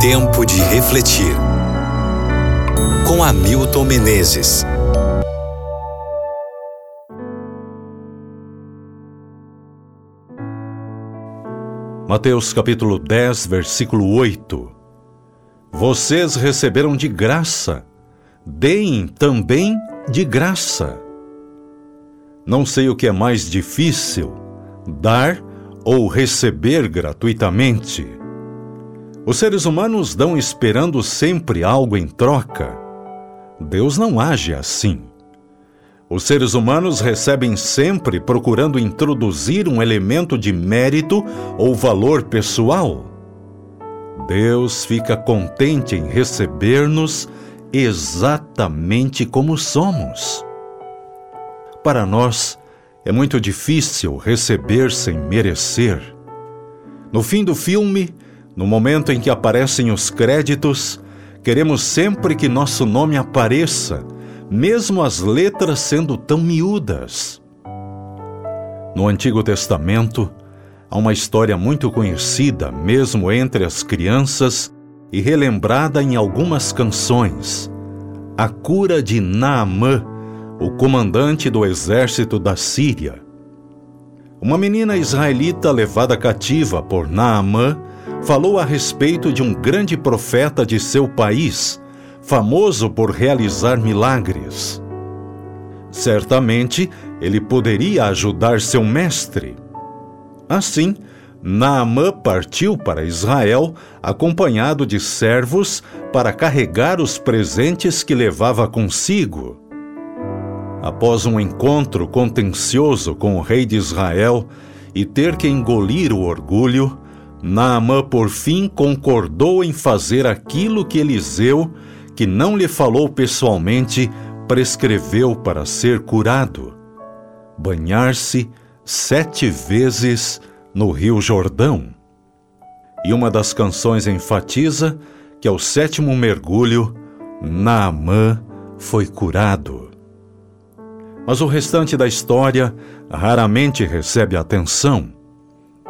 Tempo de refletir. Com Hamilton Menezes. Mateus capítulo 10, versículo 8. Vocês receberam de graça, deem também de graça. Não sei o que é mais difícil, dar ou receber gratuitamente. Os seres humanos dão esperando sempre algo em troca. Deus não age assim. Os seres humanos recebem sempre procurando introduzir um elemento de mérito ou valor pessoal. Deus fica contente em receber-nos exatamente como somos. Para nós, é muito difícil receber sem merecer. No fim do filme, no momento em que aparecem os créditos, queremos sempre que nosso nome apareça, mesmo as letras sendo tão miúdas. No Antigo Testamento, há uma história muito conhecida, mesmo entre as crianças, e relembrada em algumas canções: a cura de Naamã o comandante do exército da Síria. Uma menina israelita levada cativa por Naamã falou a respeito de um grande profeta de seu país, famoso por realizar milagres. Certamente ele poderia ajudar seu mestre. Assim, Naamã partiu para Israel, acompanhado de servos, para carregar os presentes que levava consigo. Após um encontro contencioso com o rei de Israel e ter que engolir o orgulho, Naamã por fim concordou em fazer aquilo que Eliseu, que não lhe falou pessoalmente, prescreveu para ser curado: banhar-se sete vezes no Rio Jordão. E uma das canções enfatiza que ao sétimo mergulho, Naamã foi curado mas o restante da história raramente recebe atenção.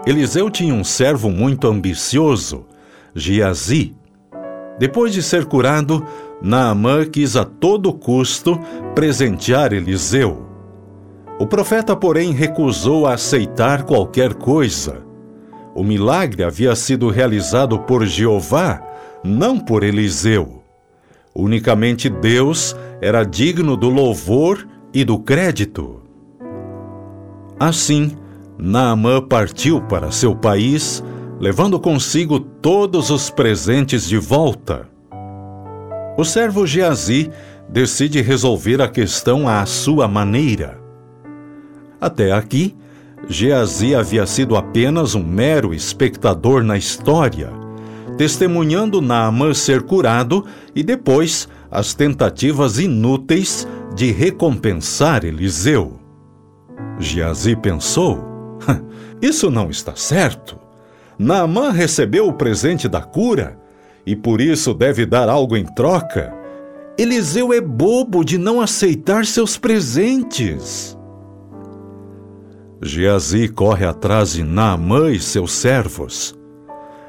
Eliseu tinha um servo muito ambicioso, Giazi. Depois de ser curado, Naamã quis a todo custo presentear Eliseu. O profeta, porém, recusou a aceitar qualquer coisa. O milagre havia sido realizado por Jeová, não por Eliseu. Unicamente Deus era digno do louvor e do crédito. Assim, Naamã partiu para seu país, levando consigo todos os presentes de volta. O servo Geazi decide resolver a questão à sua maneira. Até aqui, Geazi havia sido apenas um mero espectador na história, testemunhando Naamã ser curado e depois as tentativas inúteis de recompensar Eliseu. Geazi pensou: Isso não está certo. Naamã recebeu o presente da cura e por isso deve dar algo em troca. Eliseu é bobo de não aceitar seus presentes. Geazi corre atrás de Naamã e seus servos.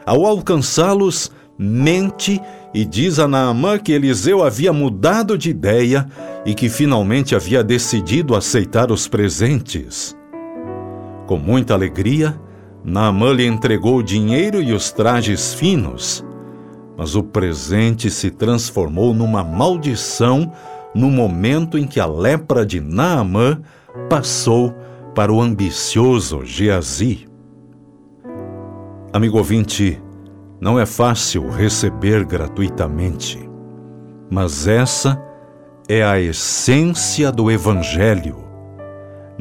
Ao alcançá-los, mente e diz a Naamã que Eliseu havia mudado de ideia e que finalmente havia decidido aceitar os presentes. Com muita alegria, Naamã lhe entregou o dinheiro e os trajes finos, mas o presente se transformou numa maldição no momento em que a lepra de Naamã passou para o ambicioso Geazi. Amigo ouvinte, não é fácil receber gratuitamente, mas essa é a essência do Evangelho.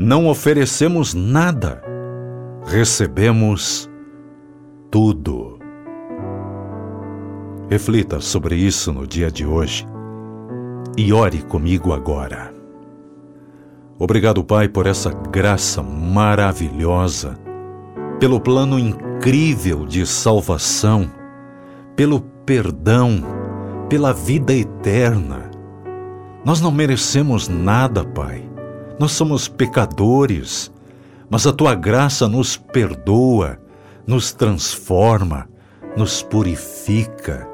Não oferecemos nada, recebemos tudo. Reflita sobre isso no dia de hoje e ore comigo agora. Obrigado, Pai, por essa graça maravilhosa pelo plano incrível de salvação, pelo perdão, pela vida eterna. Nós não merecemos nada, Pai. Nós somos pecadores, mas a tua graça nos perdoa, nos transforma, nos purifica.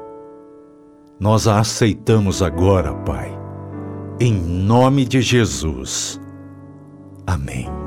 Nós a aceitamos agora, Pai, em nome de Jesus. Amém.